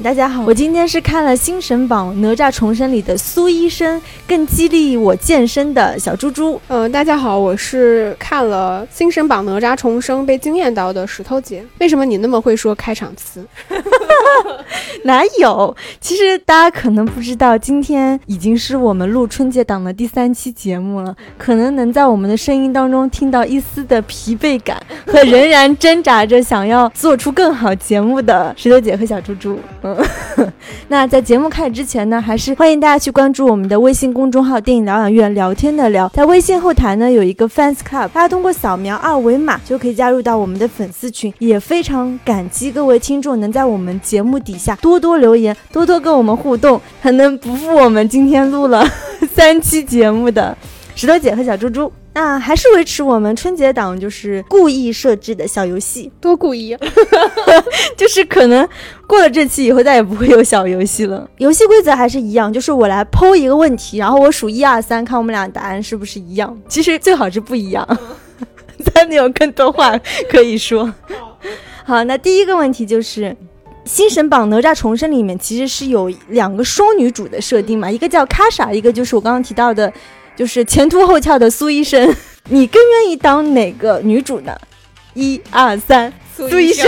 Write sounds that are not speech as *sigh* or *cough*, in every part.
大家好，我今天是看了《新神榜：哪吒重生》里的苏医生，更激励我健身的小猪猪。嗯，大家好，我是看了《新神榜：哪吒重生》被惊艳到的石头姐。为什么你那么会说开场词？*laughs* 哪有？其实大家可能不知道，今天已经是我们录春节档的第三期节目了，可能能在我们的声音当中听到一丝的疲惫感和仍然挣扎着想要做出更好节目。的 *laughs* 石头姐和小猪猪，嗯，*laughs* 那在节目开始之前呢，还是欢迎大家去关注我们的微信公众号“电影疗养院”，聊天的聊，在微信后台呢有一个 fans club，大家通过扫描二维码就可以加入到我们的粉丝群，也非常感激各位听众能在我们节目底下多多留言，多多跟我们互动，才能不负我们今天录了 *laughs* 三期节目的石头姐和小猪猪。那还是维持我们春节档就是故意设置的小游戏，多故意，*laughs* 就是可能过了这期以后再也不会有小游戏了。游戏规则还是一样，就是我来抛一个问题，然后我数一二三，看我们俩答案是不是一样。其实最好是不一样，才能有更多话可以说。好，那第一个问题就是《新神榜：哪吒重生》里面其实是有两个双女主的设定嘛，一个叫卡莎，一个就是我刚刚提到的。就是前凸后翘的苏医生，*laughs* 你更愿意当哪个女主呢？一二三，苏医生。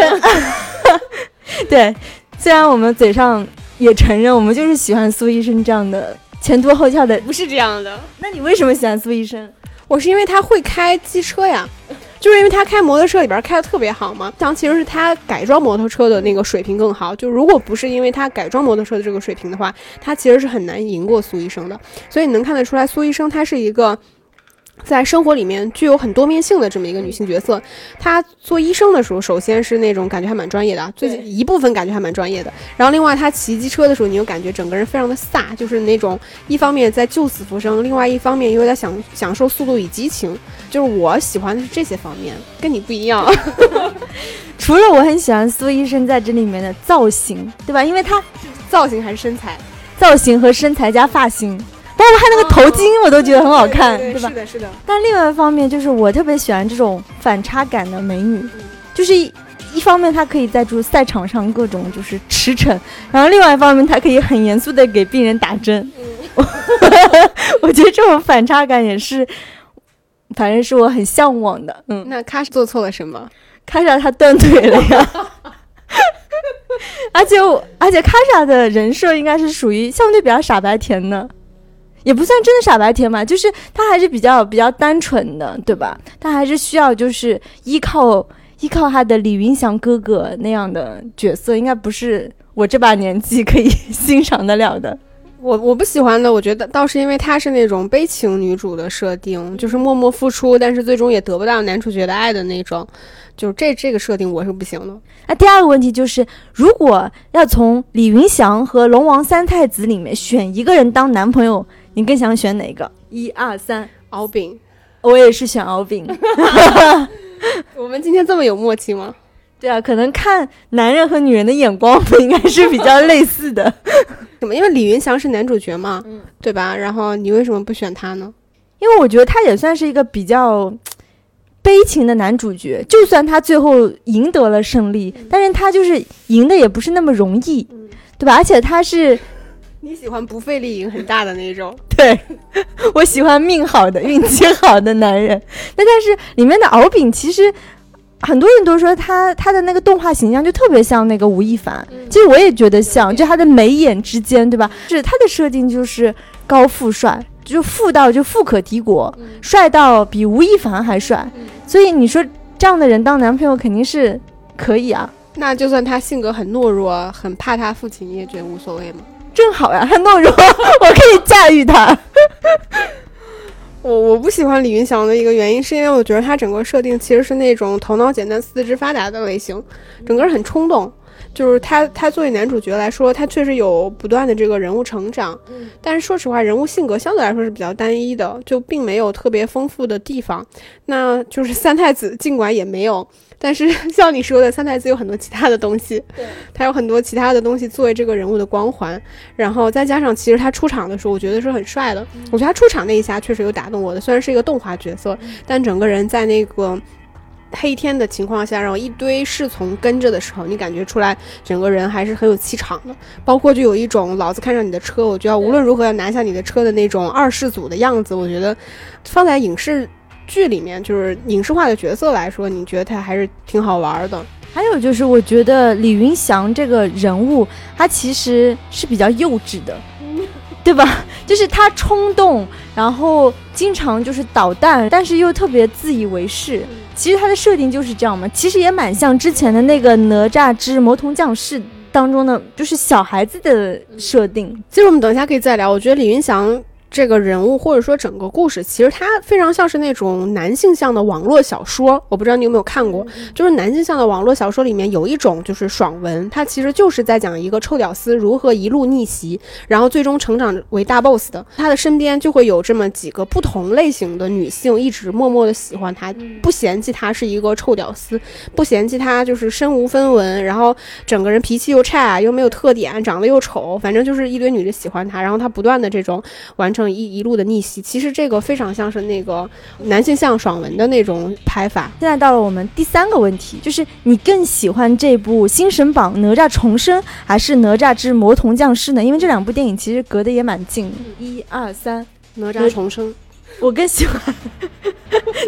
*laughs* 对，虽然我们嘴上也承认，我们就是喜欢苏医生这样的前凸后翘的。不是这样的，那你为什么喜欢苏医生？我是因为他会开机车呀，就是因为他开摩托车里边开的特别好嘛。像其实是他改装摩托车的那个水平更好。就如果不是因为他改装摩托车的这个水平的话，他其实是很难赢过苏医生的。所以你能看得出来，苏医生他是一个。在生活里面具有很多面性的这么一个女性角色，她做医生的时候，首先是那种感觉还蛮专业的，最一部分感觉还蛮专业的。然后另外她骑机车的时候，你又感觉整个人非常的飒，就是那种一方面在救死扶伤，另外一方面又在享享受速度与激情。就是我喜欢的是这些方面，跟你不一样。*laughs* 除了我很喜欢苏医生在这里面的造型，对吧？因为他造型还是身材，造型和身材加发型。包括他那个头巾，我都觉得很好看，对吧？是的，是的。但另外一方面，就是我特别喜欢这种反差感的美女，就是一一方面她可以在就是赛场上各种就是驰骋，然后另外一方面她可以很严肃的给病人打针。*laughs* 我觉得这种反差感也是，反正是我很向往的。嗯，那卡莎做错了什么？卡莎她断腿了呀。*laughs* 而且而且卡莎的人设应该是属于相对比较傻白甜的。也不算真的傻白甜嘛，就是他还是比较比较单纯的，对吧？他还是需要就是依靠依靠他的李云祥哥哥那样的角色，应该不是我这把年纪可以 *laughs* 欣赏得了的。我我不喜欢的，我觉得倒是因为她是那种悲情女主的设定，就是默默付出，但是最终也得不到男主角的爱的那种，就是这这个设定我是不行的。那第二个问题就是，如果要从李云祥和龙王三太子里面选一个人当男朋友。你更想选哪个？一二三，敖丙，我也是选敖丙。*laughs* 我们今天这么有默契吗？对啊，可能看男人和女人的眼光不应该是比较类似的。*laughs* 怎么？因为李云祥是男主角嘛，嗯，对吧？然后你为什么不选他呢？因为我觉得他也算是一个比较悲情的男主角。就算他最后赢得了胜利，但是他就是赢的也不是那么容易，对吧？而且他是。你喜欢不费力赢很大的那种？*laughs* 对，*laughs* 我喜欢命好的、运气好的男人。*laughs* 那但是里面的敖丙其实很多人都说他他的那个动画形象就特别像那个吴亦凡。其实我也觉得像，就他的眉眼之间，对吧？是他的设定就是高富帅，就富到就富可敌国，帅到比吴亦凡还帅。所以你说这样的人当男朋友肯定是可以啊。那就算他性格很懦弱，很怕他父亲，你也觉得无所谓吗？正好呀，他懦弱，*laughs* 我可以驾驭他。*laughs* 我我不喜欢李云祥的一个原因，是因为我觉得他整个设定其实是那种头脑简单、四肢发达的类型，整个人很冲动。就是他他作为男主角来说，他确实有不断的这个人物成长，但是说实话，人物性格相对来说是比较单一的，就并没有特别丰富的地方。那就是三太子，尽管也没有。但是 *laughs* 像你说的，三太子有很多其他的东西，对，他有很多其他的东西作为这个人物的光环，然后再加上其实他出场的时候，我觉得是很帅的。我觉得他出场那一下确实有打动我的，虽然是一个动画角色，但整个人在那个黑天的情况下，然后一堆侍从跟着的时候，你感觉出来整个人还是很有气场的。包括就有一种老子看上你的车，我就要无论如何要拿下你的车的那种二世祖的样子。我觉得放在影视。剧里面就是影视化的角色来说，你觉得他还是挺好玩的。还有就是，我觉得李云祥这个人物，他其实是比较幼稚的，对吧？*laughs* 就是他冲动，然后经常就是捣蛋，但是又特别自以为是。其实它的设定就是这样嘛。其实也蛮像之前的那个《哪吒之魔童降世》当中的，就是小孩子的设定。其实我们等一下可以再聊。我觉得李云祥。这个人物或者说整个故事，其实它非常像是那种男性向的网络小说。我不知道你有没有看过，就是男性向的网络小说里面有一种就是爽文，它其实就是在讲一个臭屌丝如何一路逆袭，然后最终成长为大 boss 的。他的身边就会有这么几个不同类型的女性，一直默默的喜欢他，不嫌弃他是一个臭屌丝，不嫌弃他就是身无分文，然后整个人脾气又差，又没有特点，长得又丑，反正就是一堆女的喜欢他，然后他不断的这种完。成一一路的逆袭，其实这个非常像是那个男性向爽文的那种拍法。现在到了我们第三个问题，就是你更喜欢这部《新神榜：哪吒重生》还是《哪吒之魔童降世》呢？因为这两部电影其实隔得也蛮近。一二三，哪吒重生。我更喜欢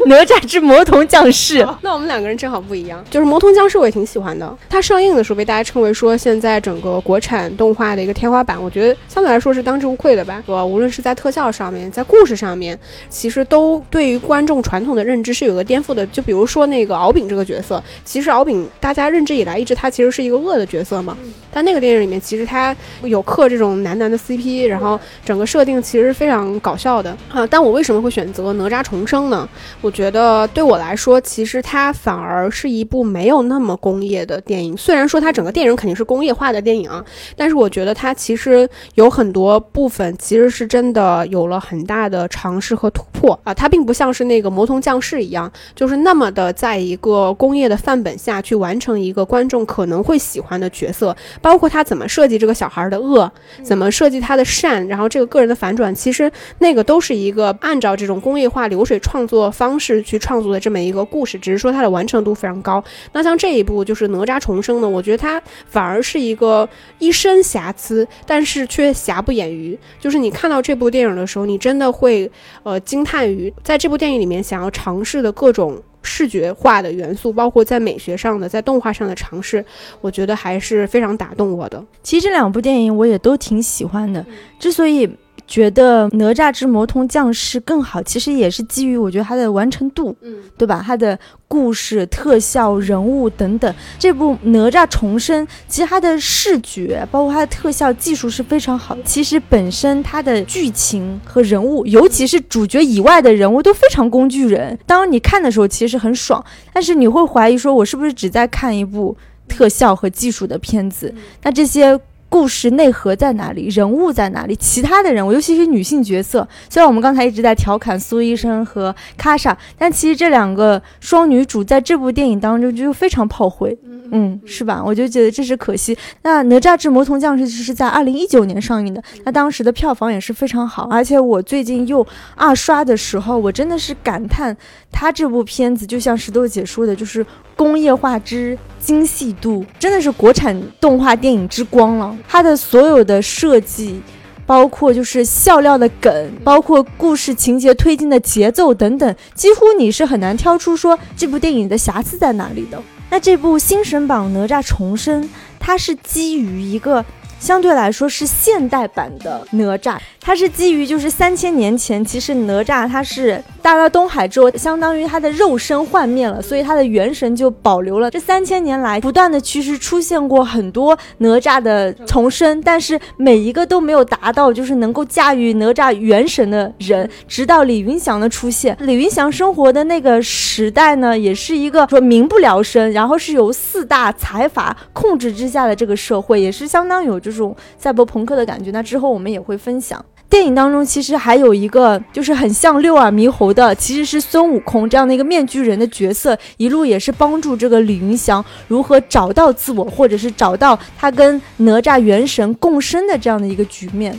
哪吒之魔童降世。*laughs* 那我们两个人正好不一样，就是魔童降世我也挺喜欢的。它上映的时候被大家称为说现在整个国产动画的一个天花板，我觉得相对来说是当之无愧的吧。我无论是在特效上面，在故事上面，其实都对于观众传统的认知是有个颠覆的。就比如说那个敖丙这个角色，其实敖丙大家认知以来一直他其实是一个恶的角色嘛。但那个电影里面其实他有刻这种男男的 CP，然后整个设定其实非常搞笑的啊。但我为什么？会选择哪吒重生呢？我觉得对我来说，其实它反而是一部没有那么工业的电影。虽然说它整个电影肯定是工业化的电影啊，但是我觉得它其实有很多部分其实是真的有了很大的尝试和突破啊。它并不像是那个魔童降世一样，就是那么的在一个工业的范本下去完成一个观众可能会喜欢的角色，包括他怎么设计这个小孩的恶，怎么设计他的善，然后这个个人的反转，其实那个都是一个按照。这种工业化流水创作方式去创作的这么一个故事，只是说它的完成度非常高。那像这一部就是哪吒重生呢？我觉得它反而是一个一身瑕疵，但是却瑕不掩瑜。就是你看到这部电影的时候，你真的会呃惊叹于在这部电影里面想要尝试的各种视觉化的元素，包括在美学上的、在动画上的尝试，我觉得还是非常打动我的。其实这两部电影我也都挺喜欢的，之所以。觉得哪吒之魔童降世更好，其实也是基于我觉得它的完成度，嗯，对吧？它的故事、特效、人物等等。这部哪吒重生，其实它的视觉，包括它的特效技术是非常好。其实本身它的剧情和人物，尤其是主角以外的人物都非常工具人。当你看的时候，其实很爽，但是你会怀疑说，我是不是只在看一部特效和技术的片子？那这些。故事内核在哪里？人物在哪里？其他的人物，尤其是女性角色，虽然我们刚才一直在调侃苏医生和卡莎，但其实这两个双女主在这部电影当中就非常炮灰，嗯，是吧？我就觉得这是可惜。那哪吒之魔童降世是在二零一九年上映的，那当时的票房也是非常好，而且我最近又二刷的时候，我真的是感叹，他这部片子就像石头姐说的，就是工业化之精细度，真的是国产动画电影之光了。它的所有的设计，包括就是笑料的梗，包括故事情节推进的节奏等等，几乎你是很难挑出说这部电影的瑕疵在哪里的。那这部《新神榜：哪吒重生》，它是基于一个相对来说是现代版的哪吒，它是基于就是三千年前，其实哪吒他是大到东海之后，相当于他的肉身幻灭了，所以他的元神就保留了。这三千年来，不断的其实出现过很多哪吒的重生，但是每一个都没有达到就是能够驾驭哪吒元神的人。直到李云祥的出现，李云祥生活的那个时代呢，也是一个说民不聊生，然后是由四大财阀控制之下的这个社会，也是相当有这种赛博朋克的感觉。那之后我们也会分享。电影当中其实还有一个就是很像六耳猕猴的，其实是孙悟空这样的一个面具人的角色，一路也是帮助这个李云祥如何找到自我，或者是找到他跟哪吒元神共生的这样的一个局面。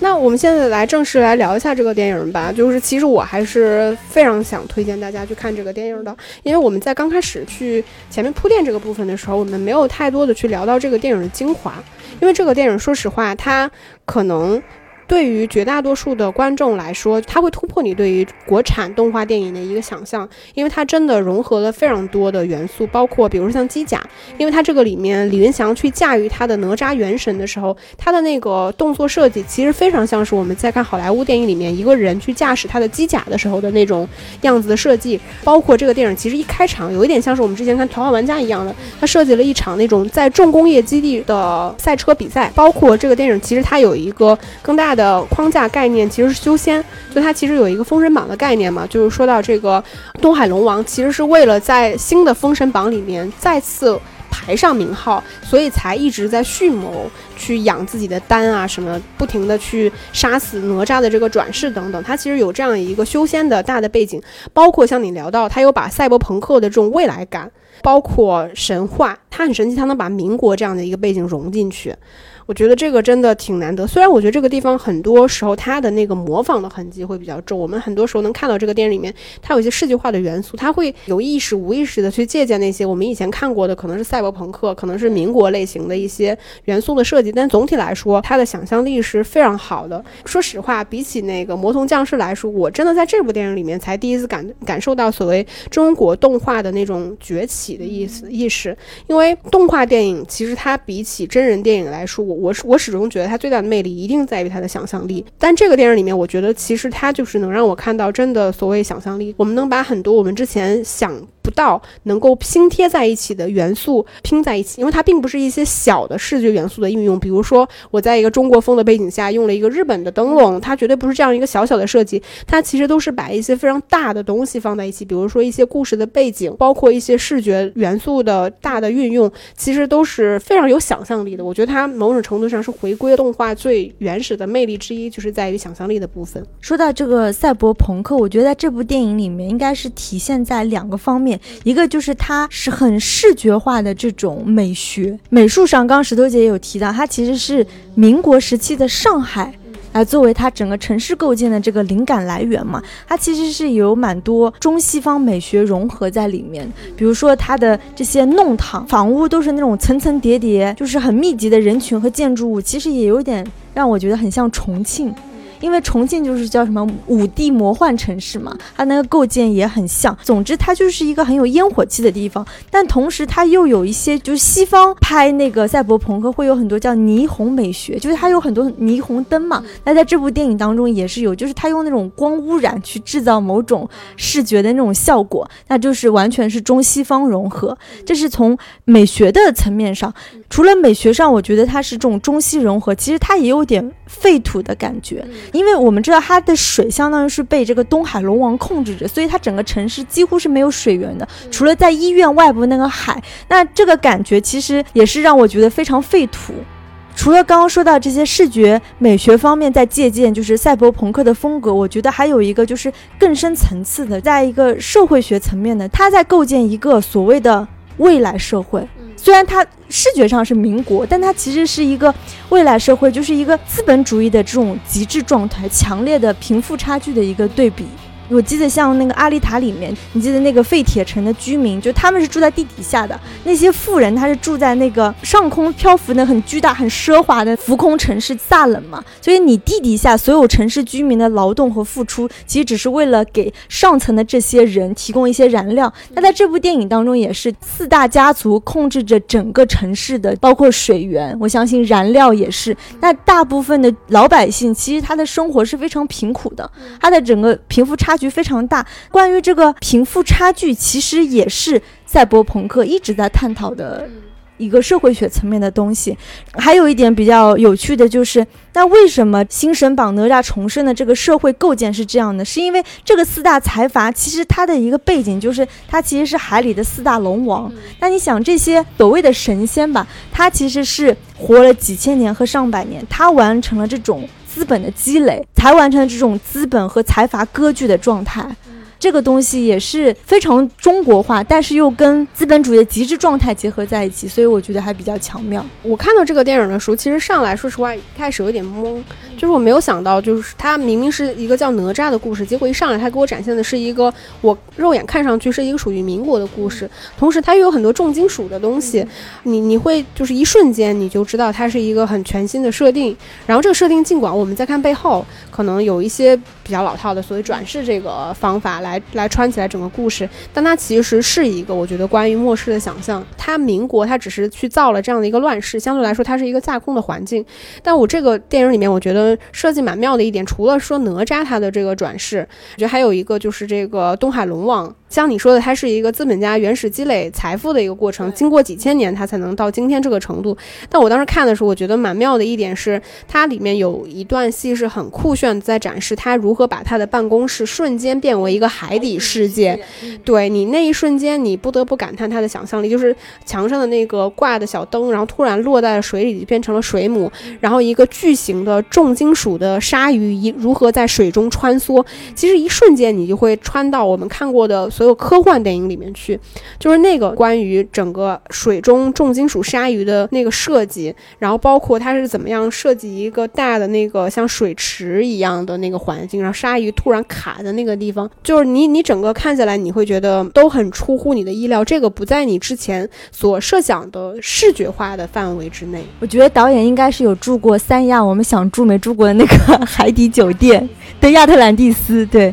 那我们现在来正式来聊一下这个电影吧。就是其实我还是非常想推荐大家去看这个电影的，因为我们在刚开始去前面铺垫这个部分的时候，我们没有太多的去聊到这个电影的精华，因为这个电影说实话，它可能。对于绝大多数的观众来说，它会突破你对于国产动画电影的一个想象，因为它真的融合了非常多的元素，包括比如说像机甲，因为它这个里面李云祥去驾驭他的哪吒元神的时候，他的那个动作设计其实非常像是我们在看好莱坞电影里面一个人去驾驶他的机甲的时候的那种样子的设计，包括这个电影其实一开场有一点像是我们之前看《头号玩家》一样的，他设计了一场那种在重工业基地的赛车比赛，包括这个电影其实它有一个更大的的。框架概念其实是修仙，就它其实有一个封神榜的概念嘛，就是说到这个东海龙王其实是为了在新的封神榜里面再次排上名号，所以才一直在蓄谋去养自己的丹啊什么，不停的去杀死哪吒的这个转世等等。它其实有这样一个修仙的大的背景，包括像你聊到，它有把赛博朋克的这种未来感，包括神话，它很神奇，它能把民国这样的一个背景融进去。我觉得这个真的挺难得，虽然我觉得这个地方很多时候它的那个模仿的痕迹会比较重，我们很多时候能看到这个电影里面它有一些视觉化的元素，它会有意识无意识的去借鉴那些我们以前看过的，可能是赛博朋克，可能是民国类型的一些元素的设计，但总体来说它的想象力是非常好的。说实话，比起那个魔童降世来说，我真的在这部电影里面才第一次感感受到所谓中国动画的那种崛起的意思意识，因为动画电影其实它比起真人电影来说，我。我是我始终觉得它最大的魅力一定在于它的想象力，但这个电影里面，我觉得其实它就是能让我看到真的所谓想象力，我们能把很多我们之前想。不到能够拼贴在一起的元素拼在一起，因为它并不是一些小的视觉元素的应用。比如说，我在一个中国风的背景下用了一个日本的灯笼，它绝对不是这样一个小小的设计，它其实都是把一些非常大的东西放在一起。比如说一些故事的背景，包括一些视觉元素的大的运用，其实都是非常有想象力的。我觉得它某种程度上是回归动画最原始的魅力之一，就是在于想象力的部分。说到这个赛博朋克，我觉得在这部电影里面应该是体现在两个方面。一个就是它是很视觉化的这种美学，美术上，刚刚石头姐也有提到，它其实是民国时期的上海来作为它整个城市构建的这个灵感来源嘛。它其实是有蛮多中西方美学融合在里面，比如说它的这些弄堂房屋都是那种层层叠叠，就是很密集的人群和建筑物，其实也有点让我觉得很像重庆。因为重庆就是叫什么五 D 魔幻城市嘛，它那个构建也很像。总之，它就是一个很有烟火气的地方，但同时它又有一些，就是西方拍那个赛博朋克会有很多叫霓虹美学，就是它有很多霓虹灯嘛。那在这部电影当中也是有，就是它用那种光污染去制造某种视觉的那种效果，那就是完全是中西方融合。这是从美学的层面上，除了美学上，我觉得它是这种中西融合，其实它也有点废土的感觉。因为我们知道它的水相当于是被这个东海龙王控制着，所以它整个城市几乎是没有水源的，除了在医院外部那个海。那这个感觉其实也是让我觉得非常废土。除了刚刚说到这些视觉美学方面在借鉴，就是赛博朋克的风格，我觉得还有一个就是更深层次的，在一个社会学层面的，它在构建一个所谓的未来社会。虽然它视觉上是民国，但它其实是一个未来社会，就是一个资本主义的这种极致状态，强烈的贫富差距的一个对比。我记得像那个阿丽塔里面，你记得那个废铁城的居民，就他们是住在地底下的，那些富人他是住在那个上空漂浮的很巨大、很奢华的浮空城市萨冷嘛。所以你地底下所有城市居民的劳动和付出，其实只是为了给上层的这些人提供一些燃料。那在这部电影当中，也是四大家族控制着整个城市的，包括水源，我相信燃料也是。那大部分的老百姓其实他的生活是非常贫苦的，他的整个贫富差。距非常大。关于这个贫富差距，其实也是赛博朋克一直在探讨的。一个社会学层面的东西，还有一点比较有趣的就是，那为什么新神榜哪吒重生的这个社会构建是这样的？是因为这个四大财阀其实它的一个背景就是，它其实是海里的四大龙王。那你想这些所谓的神仙吧，他其实是活了几千年和上百年，他完成了这种资本的积累，才完成了这种资本和财阀割据的状态。这个东西也是非常中国化，但是又跟资本主义的极致状态结合在一起，所以我觉得还比较巧妙。我看到这个电影的时候，其实上来说实话，一开始有点懵，就是我没有想到，就是它明明是一个叫哪吒的故事，结果一上来他给我展现的是一个我肉眼看上去是一个属于民国的故事，同时它又有很多重金属的东西，你你会就是一瞬间你就知道它是一个很全新的设定。然后这个设定尽管我们在看背后，可能有一些比较老套的所谓转世这个方法来。来来穿起来整个故事，但它其实是一个我觉得关于末世的想象。它民国，它只是去造了这样的一个乱世，相对来说它是一个架空的环境。但我这个电影里面，我觉得设计蛮妙的一点，除了说哪吒他的这个转世，我觉得还有一个就是这个东海龙王。像你说的，它是一个资本家原始积累财富的一个过程，经过几千年，它才能到今天这个程度。但我当时看的时候，我觉得蛮妙的一点是，它里面有一段戏是很酷炫，在展示他如何把他的办公室瞬间变为一个海底世界。对你那一瞬间，你不得不感叹他的想象力，就是墙上的那个挂的小灯，然后突然落在了水里，变成了水母，然后一个巨型的重金属的鲨鱼一如何在水中穿梭。其实一瞬间，你就会穿到我们看过的。所有科幻电影里面去，就是那个关于整个水中重金属鲨鱼的那个设计，然后包括它是怎么样设计一个大的那个像水池一样的那个环境，然后鲨鱼突然卡在那个地方，就是你你整个看下来，你会觉得都很出乎你的意料，这个不在你之前所设想的视觉化的范围之内。我觉得导演应该是有住过三亚我们想住没住过的那个 *laughs* 海底酒店的亚特兰蒂斯，对。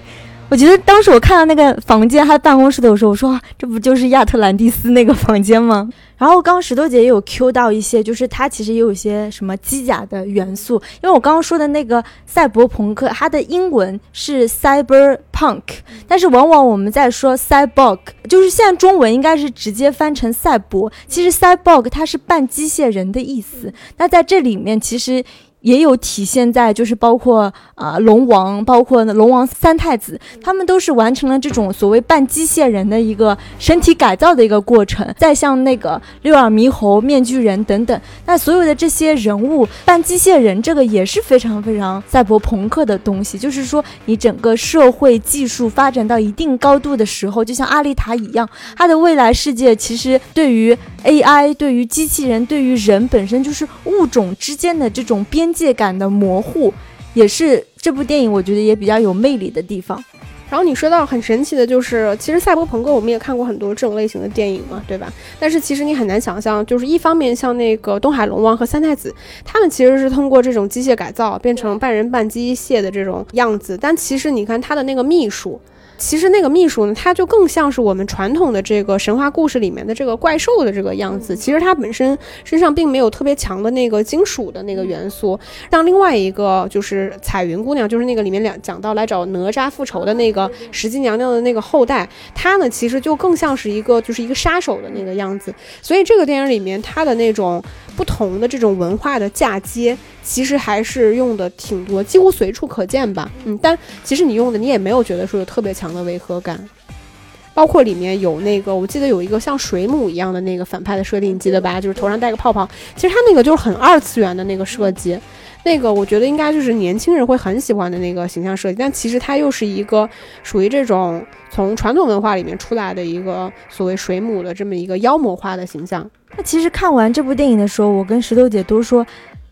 我觉得当时我看到那个房间，他办公室的时候，我说这不就是亚特兰蒂斯那个房间吗？*laughs* 然后刚刚石头姐也有 Q 到一些，就是它其实也有一些什么机甲的元素。因为我刚刚说的那个赛博朋克，它的英文是 cyberpunk，但是往往我们在说 cyborg，就是现在中文应该是直接翻成赛博。其实 cyborg 它是半机械人的意思。那在这里面其实。也有体现在，就是包括啊龙王，包括龙王三太子，他们都是完成了这种所谓半机械人的一个身体改造的一个过程。再像那个六耳猕猴、面具人等等，那所有的这些人物半机械人，这个也是非常非常赛博朋克的东西。就是说，你整个社会技术发展到一定高度的时候，就像阿丽塔一样，它的未来世界其实对于 AI、对于机器人、对于人本身就是物种之间的这种边。界感的模糊，也是这部电影我觉得也比较有魅力的地方。然后你说到很神奇的，就是其实赛博朋克我们也看过很多这种类型的电影嘛，对吧？但是其实你很难想象，就是一方面像那个东海龙王和三太子，他们其实是通过这种机械改造变成半人半机械的这种样子，但其实你看他的那个秘书。其实那个秘书呢，他就更像是我们传统的这个神话故事里面的这个怪兽的这个样子。其实他本身身上并没有特别强的那个金属的那个元素。像另外一个就是彩云姑娘，就是那个里面两讲到来找哪吒复仇的那个石矶娘娘的那个后代，她呢其实就更像是一个就是一个杀手的那个样子。所以这个电影里面她的那种不同的这种文化的嫁接。其实还是用的挺多，几乎随处可见吧。嗯，但其实你用的你也没有觉得说有特别强的违和感。包括里面有那个，我记得有一个像水母一样的那个反派的设定，你记得吧？就是头上戴个泡泡。其实它那个就是很二次元的那个设计，那个我觉得应该就是年轻人会很喜欢的那个形象设计。但其实它又是一个属于这种从传统文化里面出来的一个所谓水母的这么一个妖魔化的形象。那其实看完这部电影的时候，我跟石头姐都说。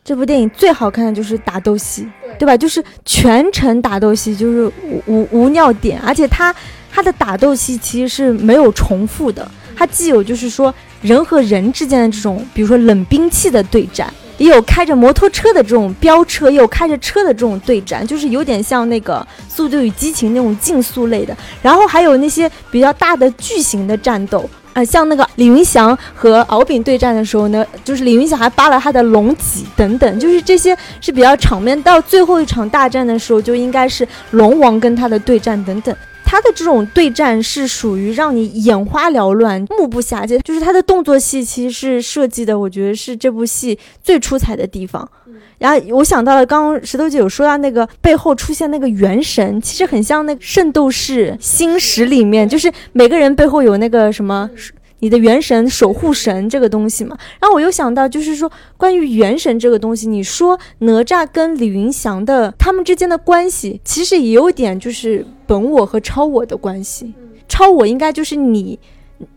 这部电影最好看的就是打斗戏，对吧？就是全程打斗戏，就是无无无尿点，而且它它的打斗戏其实是没有重复的，它既有就是说人和人之间的这种，比如说冷兵器的对战，也有开着摩托车的这种飙车，也有开着车的这种对战，就是有点像那个《速度与激情》那种竞速类的，然后还有那些比较大的巨型的战斗。呃，像那个李云祥和敖丙对战的时候呢，就是李云祥还扒了他的龙脊等等，就是这些是比较场面。到最后一场大战的时候，就应该是龙王跟他的对战等等。他的这种对战是属于让你眼花缭乱、目不暇接，就是他的动作戏其实是设计的，我觉得是这部戏最出彩的地方。然后我想到了，刚刚石头姐有说到那个背后出现那个元神，其实很像那个《圣斗士星矢》里面，就是每个人背后有那个什么。你的元神守护神这个东西嘛，然后我又想到，就是说关于元神这个东西，你说哪吒跟李云祥的他们之间的关系，其实也有点就是本我和超我的关系。超我应该就是你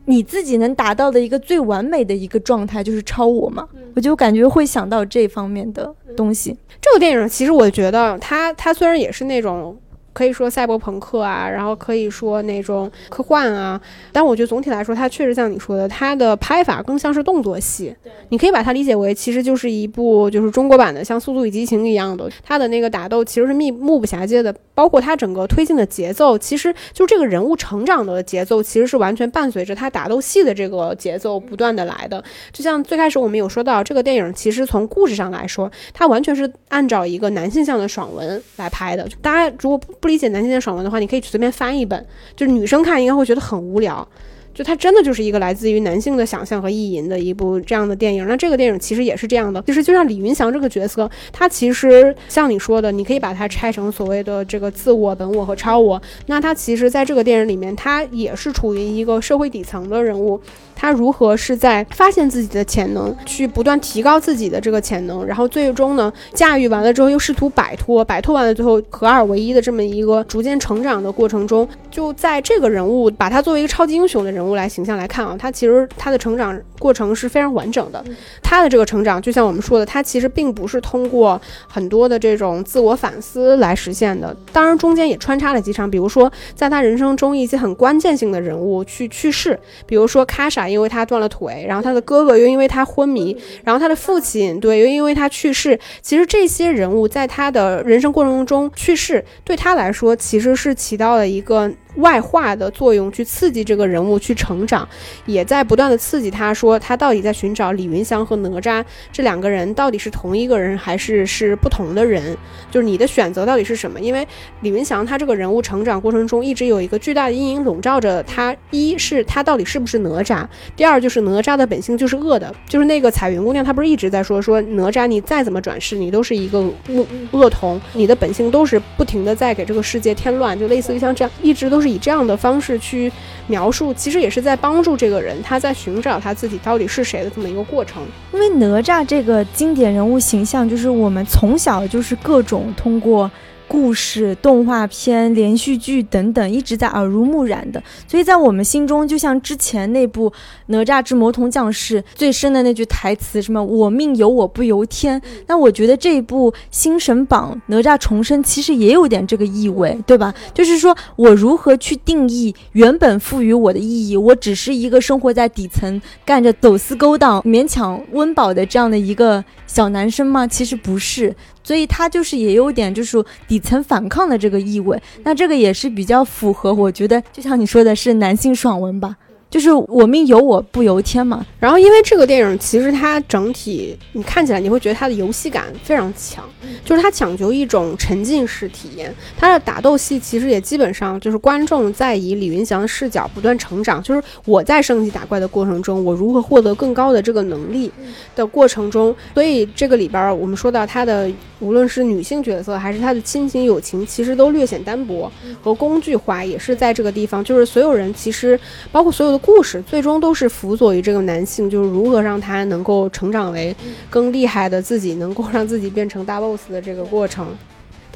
你自己能达到的一个最完美的一个状态，就是超我嘛。我就感觉会想到这方面的东西。这个电影其实我觉得它它虽然也是那种。可以说赛博朋克啊，然后可以说那种科幻啊，但我觉得总体来说，它确实像你说的，它的拍法更像是动作戏。你可以把它理解为，其实就是一部就是中国版的像《速度与激情》一样的，它的那个打斗其实是密目不暇接的，包括它整个推进的节奏，其实就这个人物成长的节奏，其实是完全伴随着他打斗戏的这个节奏不断的来的。就像最开始我们有说到，这个电影其实从故事上来说，它完全是按照一个男性向的爽文来拍的。大家如果不不理解男性的爽文的话，你可以随便翻一本，就是女生看应该会觉得很无聊。就它真的就是一个来自于男性的想象和意淫的一部这样的电影。那这个电影其实也是这样的，就是就像李云祥这个角色，他其实像你说的，你可以把它拆成所谓的这个自我、本我和超我。那他其实在这个电影里面，他也是处于一个社会底层的人物。他如何是在发现自己的潜能，去不断提高自己的这个潜能，然后最终呢驾驭完了之后又试图摆脱，摆脱完了最后合二为一的这么一个逐渐成长的过程中，就在这个人物把他作为一个超级英雄的人物来形象来看啊，他其实他的成长过程是非常完整的。他的这个成长就像我们说的，他其实并不是通过很多的这种自我反思来实现的，当然中间也穿插了几场，比如说在他人生中一些很关键性的人物去去世，比如说卡莎。因为他断了腿，然后他的哥哥又因为他昏迷，然后他的父亲对又因为他去世。其实这些人物在他的人生过程中去世，对他来说其实是起到了一个。外化的作用去刺激这个人物去成长，也在不断的刺激他，说他到底在寻找李云祥和哪吒这两个人到底是同一个人还是是不同的人？就是你的选择到底是什么？因为李云祥他这个人物成长过程中一直有一个巨大的阴影笼罩着他，一是他到底是不是哪吒，第二就是哪吒的本性就是恶的，就是那个彩云姑娘，她不是一直在说说哪吒你再怎么转世，你都是一个恶恶童，你的本性都是不停的在给这个世界添乱，就类似于像这样一直都是。以这样的方式去描述，其实也是在帮助这个人，他在寻找他自己到底是谁的这么一个过程。因为哪吒这个经典人物形象，就是我们从小就是各种通过。故事、动画片、连续剧等等，一直在耳濡目染的，所以在我们心中，就像之前那部《哪吒之魔童降世》最深的那句台词，什么“我命由我不由天”。那我觉得这一部《新神榜：哪吒重生》其实也有点这个意味，对吧？就是说我如何去定义原本赋予我的意义？我只是一个生活在底层、干着走私勾当、勉强温饱的这样的一个小男生吗？其实不是。所以他就是也有点就是底层反抗的这个意味，那这个也是比较符合，我觉得就像你说的是男性爽文吧。就是我命由我不由天嘛。然后，因为这个电影其实它整体你看起来你会觉得它的游戏感非常强，就是它讲究一种沉浸式体验。它的打斗戏其实也基本上就是观众在以李云祥的视角不断成长，就是我在升级打怪的过程中，我如何获得更高的这个能力的过程中。所以这个里边我们说到它的无论是女性角色还是他的亲情友情，其实都略显单薄和工具化，也是在这个地方，就是所有人其实包括所有的。故事最终都是辅佐于这个男性，就是如何让他能够成长为更厉害的自己，能够让自己变成大 boss 的这个过程。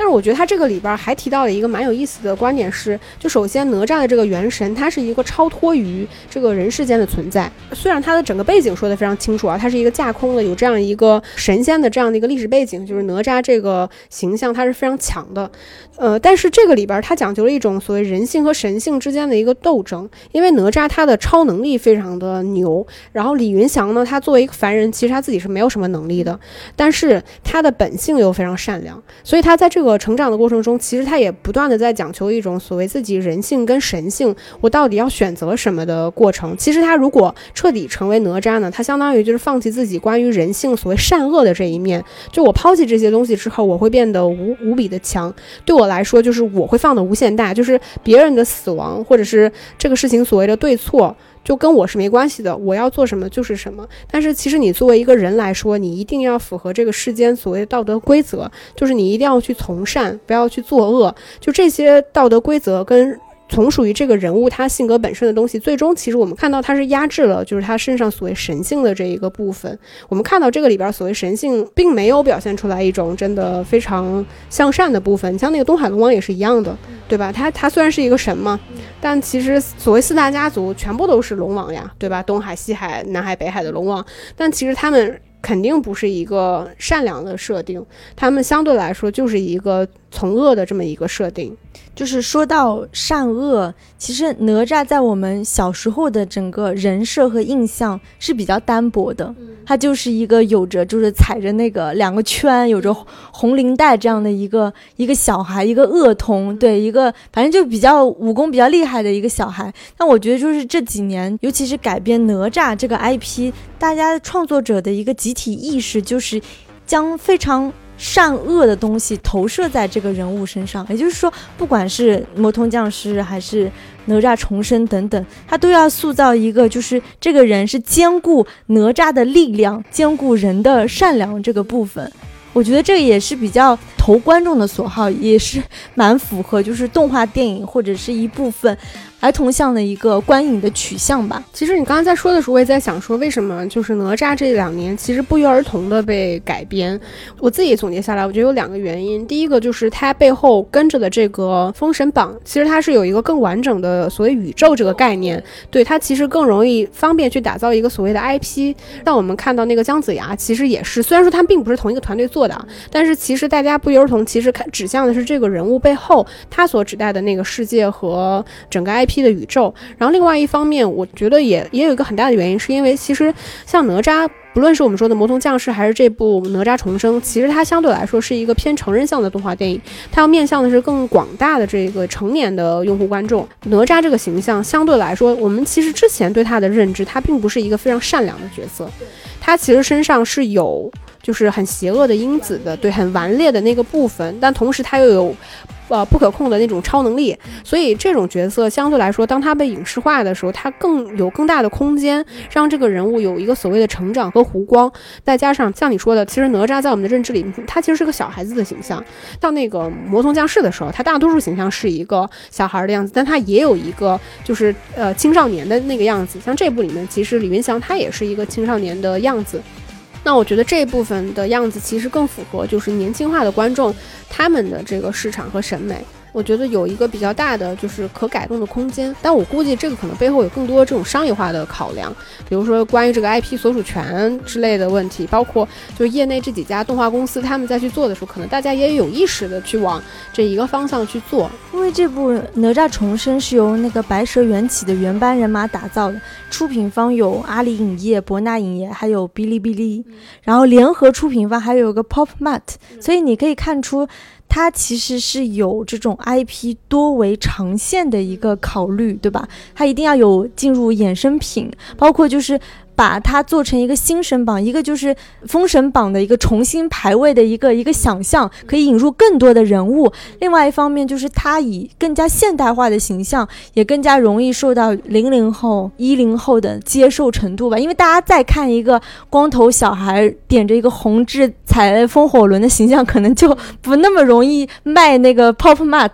但是我觉得他这个里边还提到了一个蛮有意思的观点是，就首先哪吒的这个元神，它是一个超脱于这个人世间的存在。虽然它的整个背景说的非常清楚啊，它是一个架空的，有这样一个神仙的这样的一个历史背景，就是哪吒这个形象它是非常强的。呃，但是这个里边它讲究了一种所谓人性和神性之间的一个斗争，因为哪吒他的超能力非常的牛，然后李云祥呢，他作为一个凡人，其实他自己是没有什么能力的，但是他的本性又非常善良，所以他在这个。个成长的过程中，其实他也不断的在讲求一种所谓自己人性跟神性，我到底要选择什么的过程。其实他如果彻底成为哪吒呢，他相当于就是放弃自己关于人性所谓善恶的这一面。就我抛弃这些东西之后，我会变得无无比的强。对我来说，就是我会放的无限大，就是别人的死亡或者是这个事情所谓的对错。就跟我是没关系的，我要做什么就是什么。但是其实你作为一个人来说，你一定要符合这个世间所谓的道德规则，就是你一定要去从善，不要去作恶。就这些道德规则跟。从属于这个人物他性格本身的东西，最终其实我们看到他是压制了，就是他身上所谓神性的这一个部分。我们看到这个里边所谓神性，并没有表现出来一种真的非常向善的部分。你像那个东海龙王也是一样的，对吧？他他虽然是一个神嘛，但其实所谓四大家族全部都是龙王呀，对吧？东海、西海、南海、北海的龙王，但其实他们。肯定不是一个善良的设定，他们相对来说就是一个从恶的这么一个设定。就是说到善恶，其实哪吒在我们小时候的整个人设和印象是比较单薄的，他就是一个有着就是踩着那个两个圈，有着红领带这样的一个一个小孩，一个恶童，对，一个反正就比较武功比较厉害的一个小孩。但我觉得就是这几年，尤其是改编哪吒这个 IP，大家创作者的一个集体意识就是将非常。善恶的东西投射在这个人物身上，也就是说，不管是魔童降世还是哪吒重生等等，他都要塑造一个，就是这个人是兼顾哪吒的力量，兼顾人的善良这个部分。我觉得这也是比较投观众的所好，也是蛮符合就是动画电影或者是一部分。儿童向的一个观影的取向吧。其实你刚才在说的时候，我也在想说，为什么就是哪吒这两年其实不约而同的被改编？我自己总结下来，我觉得有两个原因。第一个就是它背后跟着的这个《封神榜》，其实它是有一个更完整的所谓宇宙这个概念，对它其实更容易方便去打造一个所谓的 IP。让我们看到那个姜子牙，其实也是，虽然说他并不是同一个团队做的，但是其实大家不约而同其实看指向的是这个人物背后他所指代的那个世界和整个 IP。P 的宇宙，然后另外一方面，我觉得也也有一个很大的原因，是因为其实像哪吒，不论是我们说的魔童降世，还是这部哪吒重生，其实它相对来说是一个偏成人向的动画电影，它要面向的是更广大的这个成年的用户观众。哪吒这个形象相对来说，我们其实之前对他的认知，他并不是一个非常善良的角色，他其实身上是有就是很邪恶的因子的，对，很顽劣的那个部分，但同时他又有。呃，不可控的那种超能力，所以这种角色相对来说，当他被影视化的时候，他更有更大的空间，让这个人物有一个所谓的成长和弧光。再加上像你说的，其实哪吒在我们的认知里，他其实是个小孩子的形象。到那个魔童降世的时候，他大多数形象是一个小孩的样子，但他也有一个就是呃青少年的那个样子。像这部里面，其实李云祥他也是一个青少年的样子。那我觉得这一部分的样子其实更符合就是年轻化的观众他们的这个市场和审美。我觉得有一个比较大的就是可改动的空间，但我估计这个可能背后有更多这种商业化的考量，比如说关于这个 IP 所属权之类的问题，包括就是业内这几家动画公司他们在去做的时候，可能大家也有意识的去往这一个方向去做。因为这部哪吒重生是由那个白蛇缘起的原班人马打造的，出品方有阿里影业、博纳影业，还有哔哩哔哩，然后联合出品方还有个 Pop Mart，所以你可以看出。它其实是有这种 IP 多为长线的一个考虑，对吧？它一定要有进入衍生品，包括就是。把它做成一个新神榜，一个就是封神榜的一个重新排位的一个一个想象，可以引入更多的人物。另外一方面，就是它以更加现代化的形象，也更加容易受到零零后、一零后的接受程度吧。因为大家再看一个光头小孩点着一个红痣踩风火轮的形象，可能就不那么容易卖那个 Pop Mart，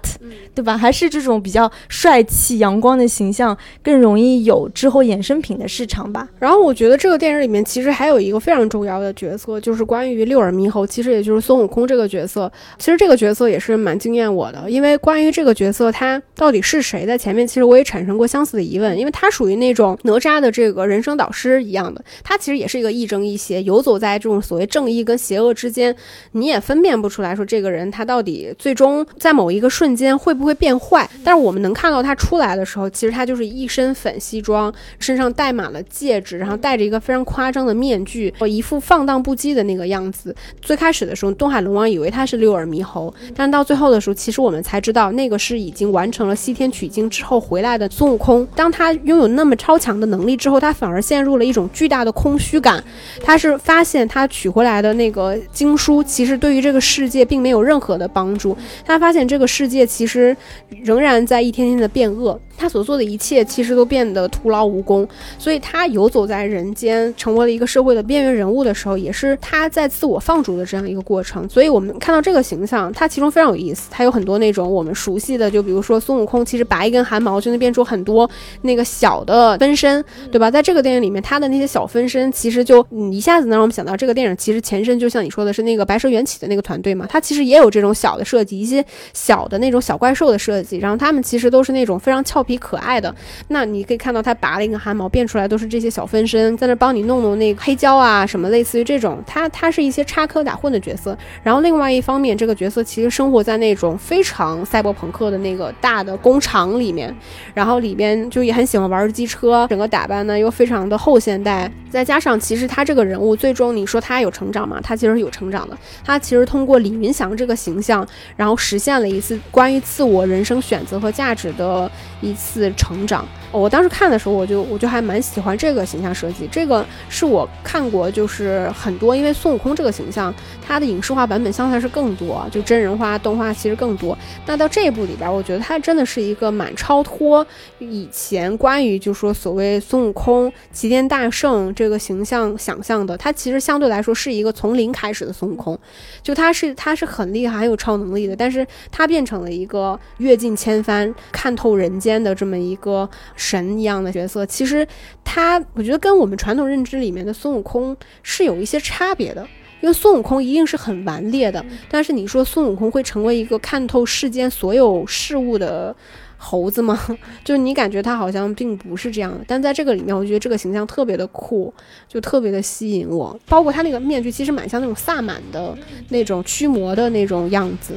对吧？还是这种比较帅气、阳光的形象更容易有之后衍生品的市场吧。然后我。觉得这个电影里面其实还有一个非常重要的角色，就是关于六耳猕猴，其实也就是孙悟空这个角色。其实这个角色也是蛮惊艳我的，因为关于这个角色他到底是谁，在前面其实我也产生过相似的疑问，因为他属于那种哪吒的这个人生导师一样的，他其实也是一个亦正亦邪，游走在这种所谓正义跟邪恶之间，你也分辨不出来说这个人他到底最终在某一个瞬间会不不会变坏。但是我们能看到他出来的时候，其实他就是一身粉西装，身上戴满了戒指，然后戴着一个非常夸张的面具，一副放荡不羁的那个样子。最开始的时候，东海龙王以为他是六耳猕猴，但是到最后的时候，其实我们才知道那个是已经完成了西天取经之后回来的孙悟空。当他拥有那么超强的能力之后，他反而陷入了一种巨大的空虚感。他是发现他取回来的那个经书，其实对于这个世界并没有任何的帮助。他发现这个世界其实仍然在一天天的变恶。他所做的一切其实都变得徒劳无功，所以他游走在人间，成为了一个社会的边缘人物的时候，也是他在自我放逐的这样一个过程。所以我们看到这个形象，它其中非常有意思。它有很多那种我们熟悉的，就比如说孙悟空，其实拔一根汗毛就能变出很多那个小的分身，对吧？在这个电影里面，他的那些小分身其实就一下子能让我们想到，这个电影其实前身就像你说的是那个白蛇缘起的那个团队嘛，它其实也有这种小的设计，一些小的那种小怪兽的设计，然后他们其实都是那种非常俏。皮可爱的，那你可以看到他拔了一个汗毛，变出来都是这些小分身，在那帮你弄弄那个黑胶啊什么，类似于这种，他他是一些插科打诨的角色。然后另外一方面，这个角色其实生活在那种非常赛博朋克的那个大的工厂里面，然后里边就也很喜欢玩机车，整个打扮呢又非常的后现代，再加上其实他这个人物最终你说他有成长吗？他其实有成长的，他其实通过李云祥这个形象，然后实现了一次关于自我人生选择和价值的一。次成长，我当时看的时候，我就我就还蛮喜欢这个形象设计。这个是我看过，就是很多，因为孙悟空这个形象，它的影视化版本相对是更多，就真人化、动画其实更多。那到这一部里边，我觉得它真的是一个蛮超脱以前关于就说所谓孙悟空齐天大圣这个形象想象的。它其实相对来说是一个从零开始的孙悟空，就他是他是很厉害、很有超能力的，但是他变成了一个阅尽千帆、看透人间。的这么一个神一样的角色，其实他，我觉得跟我们传统认知里面的孙悟空是有一些差别的。因为孙悟空一定是很顽劣的，但是你说孙悟空会成为一个看透世间所有事物的猴子吗？*laughs* 就你感觉他好像并不是这样的。但在这个里面，我觉得这个形象特别的酷，就特别的吸引我。包括他那个面具，其实蛮像那种萨满的那种驱魔的那种样子。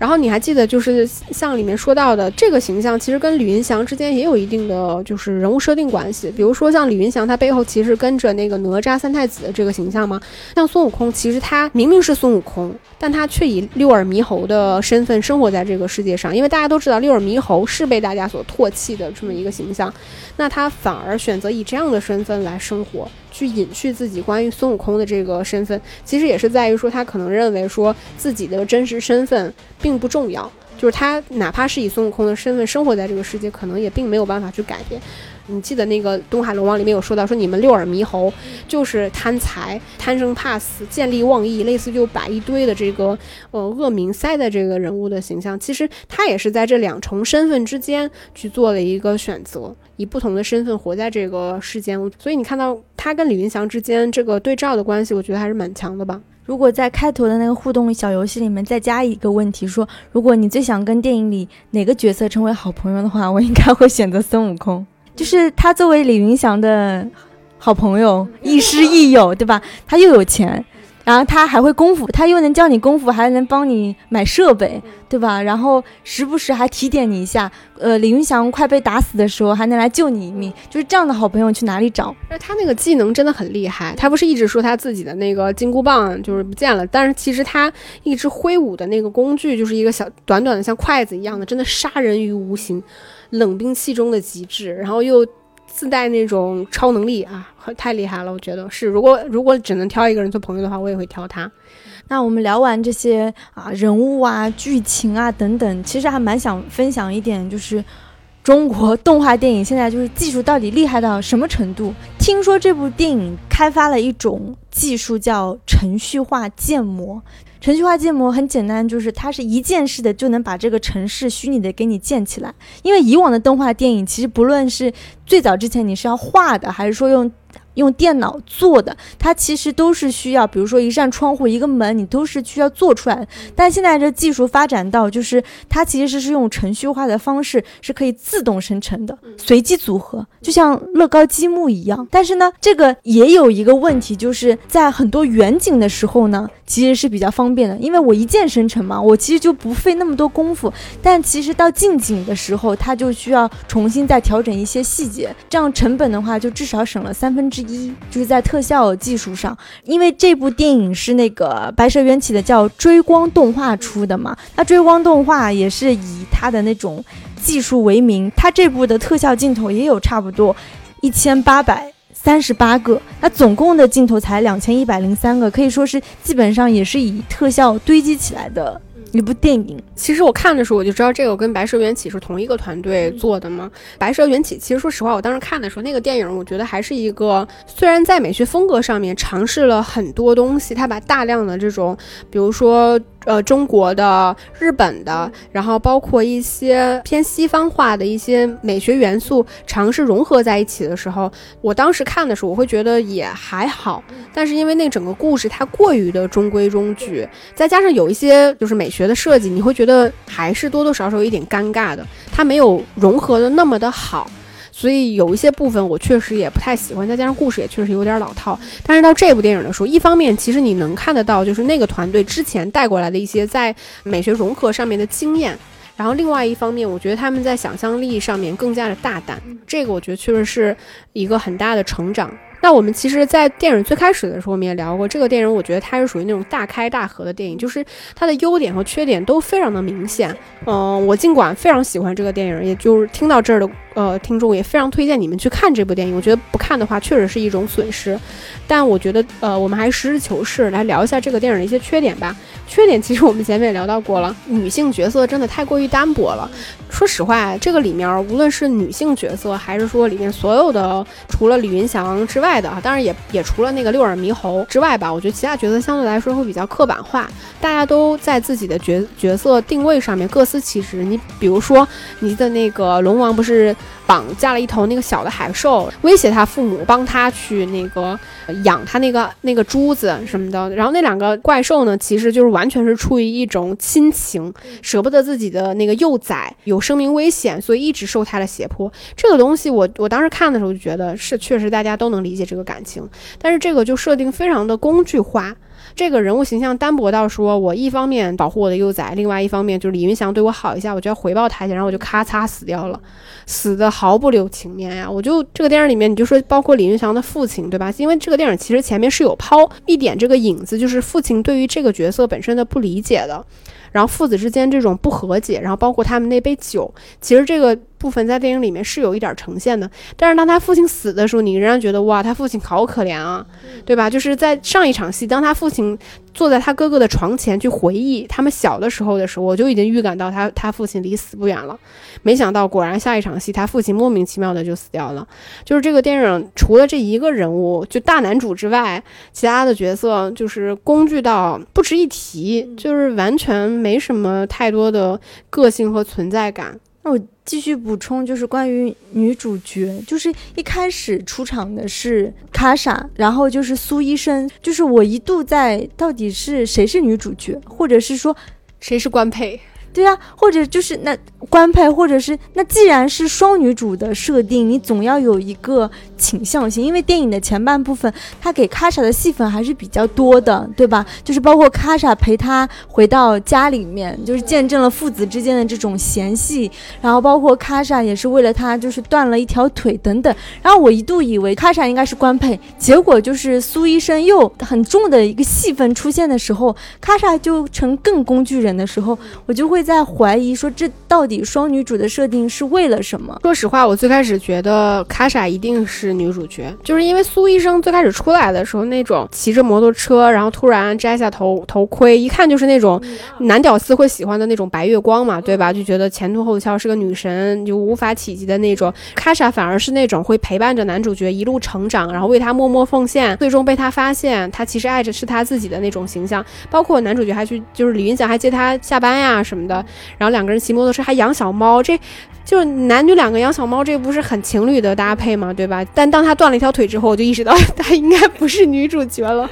然后你还记得，就是像里面说到的这个形象，其实跟李云祥之间也有一定的就是人物设定关系。比如说像李云祥，他背后其实跟着那个哪吒三太子的这个形象吗？像孙悟空，其实他明明是孙悟空，但他却以六耳猕猴的身份生活在这个世界上。因为大家都知道六耳猕猴是被大家所唾弃的这么一个形象，那他反而选择以这样的身份来生活。去隐去自己关于孙悟空的这个身份，其实也是在于说，他可能认为说自己的真实身份并不重要，就是他哪怕是以孙悟空的身份生活在这个世界，可能也并没有办法去改变。你记得那个《东海龙王》里面有说到，说你们六耳猕猴就是贪财、贪生怕死、见利忘义，类似就把一堆的这个呃恶名塞在这个人物的形象。其实他也是在这两重身份之间去做了一个选择，以不同的身份活在这个世间。所以你看到他跟李云祥之间这个对照的关系，我觉得还是蛮强的吧。如果在开头的那个互动小游戏里面再加一个问题，说如果你最想跟电影里哪个角色成为好朋友的话，我应该会选择孙悟空。就是他作为李云祥的好朋友，亦师亦友，对吧？他又有钱，然后他还会功夫，他又能教你功夫，还能帮你买设备，对吧？然后时不时还提点你一下。呃，李云祥快被打死的时候，还能来救你一命。就是这样的好朋友去哪里找？那他那个技能真的很厉害。他不是一直说他自己的那个金箍棒就是不见了，但是其实他一直挥舞的那个工具就是一个小短短的像筷子一样的，真的杀人于无形。冷兵器中的极致，然后又自带那种超能力啊，太厉害了！我觉得是，如果如果只能挑一个人做朋友的话，我也会挑他。那我们聊完这些啊人物啊剧情啊等等，其实还蛮想分享一点，就是中国 *laughs* 动画电影现在就是技术到底厉害到什么程度？听说这部电影开发了一种技术叫程序化建模。程序化建模很简单，就是它是一键式的就能把这个城市虚拟的给你建起来。因为以往的动画电影，其实不论是最早之前你是要画的，还是说用。用电脑做的，它其实都是需要，比如说一扇窗户、一个门，你都是需要做出来的。但现在这技术发展到，就是它其实是用程序化的方式，是可以自动生成的，随机组合，就像乐高积木一样。但是呢，这个也有一个问题，就是在很多远景的时候呢，其实是比较方便的，因为我一键生成嘛，我其实就不费那么多功夫。但其实到近景的时候，它就需要重新再调整一些细节，这样成本的话就至少省了三分之一，就是在特效技术上。因为这部电影是那个白蛇缘起的叫追光动画出的嘛，那追光动画也是以它的那种技术为名，它这部的特效镜头也有差不多一千八百。三十八个，那总共的镜头才两千一百零三个，可以说是基本上也是以特效堆积起来的一部电影。其实我看的时候我就知道这个跟《白蛇缘起》是同一个团队做的嘛。《白蛇缘起》其实说实话，我当时看的时候，那个电影我觉得还是一个虽然在美学风格上面尝试了很多东西，它把大量的这种，比如说。呃，中国的、日本的，然后包括一些偏西方化的一些美学元素，尝试融合在一起的时候，我当时看的时候，我会觉得也还好。但是因为那整个故事它过于的中规中矩，再加上有一些就是美学的设计，你会觉得还是多多少少有一点尴尬的，它没有融合的那么的好。所以有一些部分我确实也不太喜欢，再加上故事也确实有点老套。但是到这部电影的时候，一方面其实你能看得到，就是那个团队之前带过来的一些在美学融合上面的经验。然后另外一方面，我觉得他们在想象力上面更加的大胆，这个我觉得确实是一个很大的成长。那我们其实，在电影最开始的时候，我们也聊过这个电影。我觉得它是属于那种大开大合的电影，就是它的优点和缺点都非常的明显。嗯，我尽管非常喜欢这个电影，也就是听到这儿的呃听众也非常推荐你们去看这部电影。我觉得不看的话，确实是一种损失。但我觉得，呃，我们还是实事求是来聊一下这个电影的一些缺点吧。缺点其实我们前面也聊到过了，女性角色真的太过于单薄了。说实话，这个里面无论是女性角色，还是说里面所有的除了李云祥之外的啊，当然也也除了那个六耳猕猴之外吧，我觉得其他角色相对来说会比较刻板化，大家都在自己的角角色定位上面各司其职。你比如说，你的那个龙王不是绑架了一头那个小的海兽，威胁他父母帮他去那个养他那个那个珠子什么的，然后那两个怪兽呢，其实就是完全是出于一种亲情，舍不得自己的那个幼崽有。生命危险，所以一直受他的胁迫。这个东西，我我当时看的时候就觉得是确实大家都能理解这个感情，但是这个就设定非常的工具化，这个人物形象单薄到说我一方面保护我的幼崽，另外一方面就是李云祥对我好一下，我就要回报他一下，然后我就咔嚓死掉了，死的毫不留情面呀！我就这个电影里面，你就说包括李云祥的父亲，对吧？因为这个电影其实前面是有抛一点这个影子，就是父亲对于这个角色本身的不理解的。然后父子之间这种不和解，然后包括他们那杯酒，其实这个。部分在电影里面是有一点呈现的，但是当他父亲死的时候，你仍然觉得哇，他父亲好可怜啊，对吧？就是在上一场戏，当他父亲坐在他哥哥的床前去回忆他们小的时候的时候，我就已经预感到他他父亲离死不远了。没想到，果然下一场戏，他父亲莫名其妙的就死掉了。就是这个电影除了这一个人物，就大男主之外，其他的角色就是工具到不值一提，就是完全没什么太多的个性和存在感。那我继续补充，就是关于女主角，就是一开始出场的是卡莎，然后就是苏医生，就是我一度在到底是谁是女主角，或者是说谁是官配。对呀，或者就是那官配，或者是那既然是双女主的设定，你总要有一个倾向性，因为电影的前半部分，他给卡莎的戏份还是比较多的，对吧？就是包括卡莎陪他回到家里面，就是见证了父子之间的这种嫌隙，然后包括卡莎也是为了他就是断了一条腿等等。然后我一度以为卡莎应该是官配，结果就是苏医生又很重的一个戏份出现的时候，卡莎就成更工具人的时候，我就会。在怀疑说这到底底双女主的设定是为了什么？说实话，我最开始觉得卡莎一定是女主角，就是因为苏医生最开始出来的时候那种骑着摩托车，然后突然摘下头头盔，一看就是那种男屌丝会喜欢的那种白月光嘛，对吧？就觉得前凸后翘是个女神，就无法企及的那种。卡莎反而是那种会陪伴着男主角一路成长，然后为他默默奉献，最终被他发现他其实爱着是他自己的那种形象。包括男主角还去就是李云祥还接他下班呀什么。的，然后两个人骑摩托车还养小猫，这就是男女两个养小猫，这不是很情侣的搭配吗？对吧？但当他断了一条腿之后，我就意识到 *laughs* 他应该不是女主角了。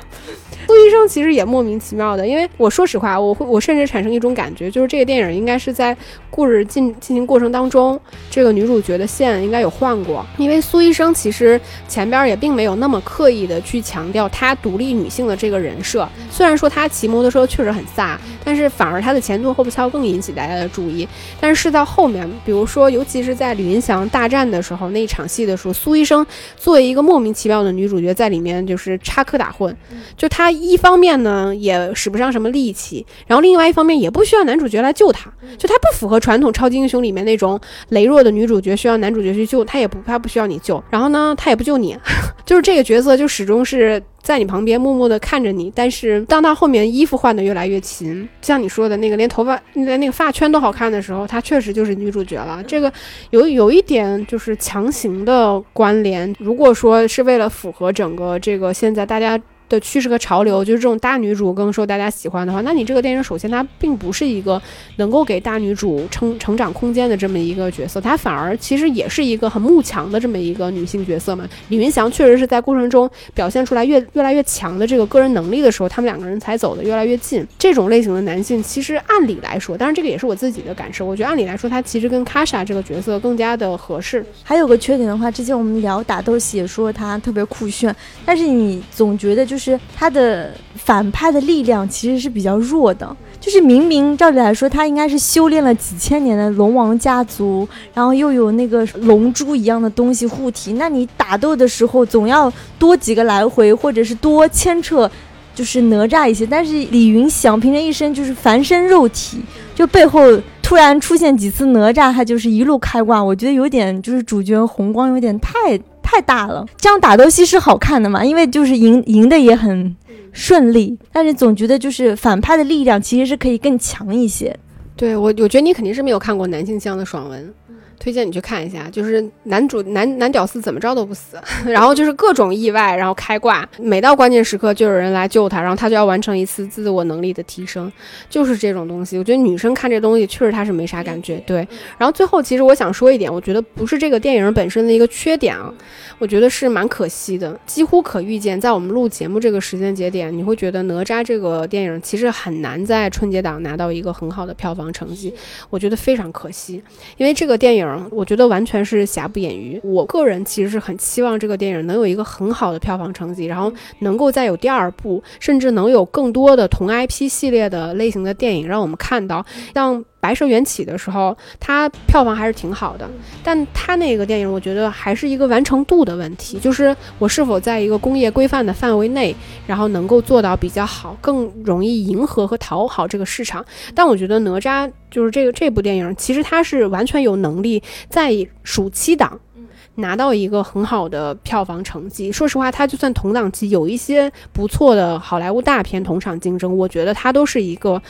苏医生其实也莫名其妙的，因为我说实话，我会我甚至产生一种感觉，就是这个电影应该是在故事进进行过程当中，这个女主角的线应该有换过，因为苏医生其实前边也并没有那么刻意的去强调她独立女性的这个人设，虽然说她骑摩托车确实很飒，但是反而她的前凸后翘更引起大家的注意。但是是到后面，比如说尤其是在李云祥大战的时候那一场戏的时候，苏医生作为一个莫名其妙的女主角在里面就是插科打诨，就她一方面呢也使不上什么力气，然后另外一方面也不需要男主角来救她，就她不符合传统超级英雄里面那种羸弱的女主角需要男主角去救，她也不她不需要你救，然后呢她也不救你，*laughs* 就是这个角色就始终是。在你旁边默默地看着你，但是当他后面衣服换得越来越勤，像你说的那个连头发连那个发圈都好看的时候，她确实就是女主角了。这个有有一点就是强行的关联。如果说是为了符合整个这个现在大家。的趋势和潮流，就是这种大女主更受大家喜欢的话，那你这个电影首先它并不是一个能够给大女主成成长空间的这么一个角色，它反而其实也是一个很慕强的这么一个女性角色嘛。李云祥确实是在过程中表现出来越越来越强的这个个人能力的时候，他们两个人才走得越来越近。这种类型的男性，其实按理来说，当然这个也是我自己的感受，我觉得按理来说，他其实跟卡莎这个角色更加的合适。还有个缺点的话，之前我们聊打斗戏也说他特别酷炫，但是你总觉得就是。就是他的反派的力量其实是比较弱的，就是明明照理来说他应该是修炼了几千年的龙王家族，然后又有那个龙珠一样的东西护体，那你打斗的时候总要多几个来回，或者是多牵扯，就是哪吒一些。但是李云祥凭着一身就是凡身肉体，就背后突然出现几次哪吒，他就是一路开挂，我觉得有点就是主角红光有点太。太大了，这样打斗戏是好看的嘛？因为就是赢赢的也很顺利，但是总觉得就是反派的力量其实是可以更强一些。对我，我觉得你肯定是没有看过男性向的爽文。推荐你去看一下，就是男主男男屌丝怎么着都不死，*laughs* 然后就是各种意外，然后开挂，每到关键时刻就有人来救他，然后他就要完成一次自我能力的提升，就是这种东西。我觉得女生看这东西确实她是没啥感觉，对。然后最后其实我想说一点，我觉得不是这个电影本身的一个缺点啊，我觉得是蛮可惜的，几乎可预见，在我们录节目这个时间节点，你会觉得哪吒这个电影其实很难在春节档拿到一个很好的票房成绩，我觉得非常可惜，因为这个电影。我觉得完全是瑕不掩瑜。我个人其实是很期望这个电影能有一个很好的票房成绩，然后能够再有第二部，甚至能有更多的同 IP 系列的类型的电影让我们看到。像《白蛇缘起》的时候，它票房还是挺好的，但它那个电影我觉得还是一个完成度的问题，就是我是否在一个工业规范的范围内，然后能够做到比较好，更容易迎合和讨好这个市场。但我觉得哪吒。就是这个这部电影，其实它是完全有能力在暑期档拿到一个很好的票房成绩。说实话，它就算同档期有一些不错的好莱坞大片同场竞争，我觉得它都是一个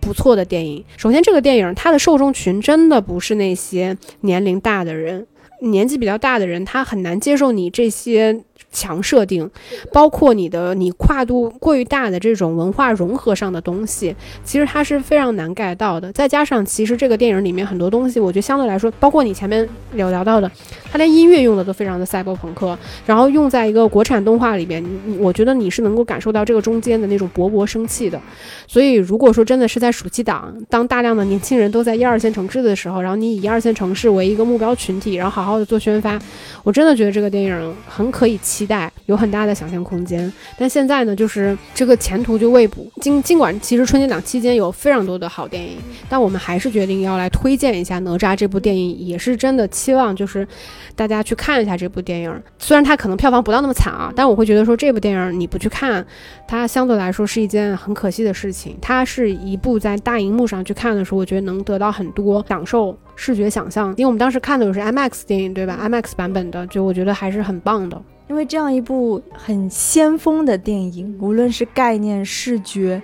不错的电影。首先，这个电影它的受众群真的不是那些年龄大的人，年纪比较大的人他很难接受你这些。强设定，包括你的你跨度过于大的这种文化融合上的东西，其实它是非常难 get 到的。再加上，其实这个电影里面很多东西，我觉得相对来说，包括你前面有聊到的，它连音乐用的都非常的赛博朋克，然后用在一个国产动画里边，你我觉得你是能够感受到这个中间的那种勃勃生气的。所以，如果说真的是在暑期档，当大量的年轻人都在一二线城市的时候，然后你以一二线城市为一个目标群体，然后好好的做宣发，我真的觉得这个电影很可以期待，有很大的想象空间。但现在呢，就是这个前途就未卜。尽尽管其实春节档期间有非常多的好电影，但我们还是决定要来推荐一下《哪吒》这部电影，也是真的期望就是大家去看一下这部电影。虽然它可能票房不到那么惨啊，但我会觉得说这部电影你不去看，它相对来说是一件很可惜的事情。它是一部在大荧幕上去看的时候，我觉得能得到很多享受。视觉想象，因为我们当时看的是 IMAX 电影，对吧？IMAX 版本的，就我觉得还是很棒的。因为这样一部很先锋的电影，无论是概念、视觉，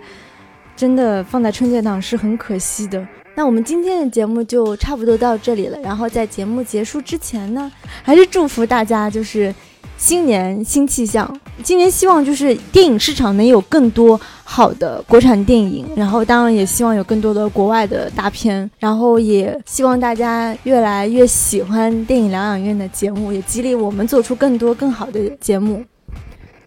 真的放在春节档是很可惜的。那我们今天的节目就差不多到这里了。然后在节目结束之前呢，还是祝福大家，就是。新年新气象，今年希望就是电影市场能有更多好的国产电影，然后当然也希望有更多的国外的大片，然后也希望大家越来越喜欢电影疗养院的节目，也激励我们做出更多更好的节目。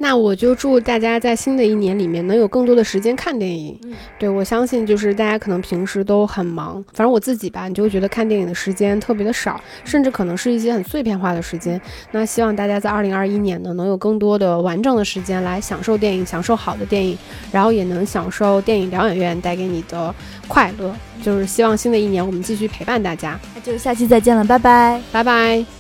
那我就祝大家在新的一年里面能有更多的时间看电影。嗯对我相信，就是大家可能平时都很忙，反正我自己吧，你就会觉得看电影的时间特别的少，甚至可能是一些很碎片化的时间。那希望大家在二零二一年呢，能有更多的完整的时间来享受电影，享受好的电影，然后也能享受电影疗养院带给你的快乐。就是希望新的一年我们继续陪伴大家，那就下期再见了，拜拜。拜拜。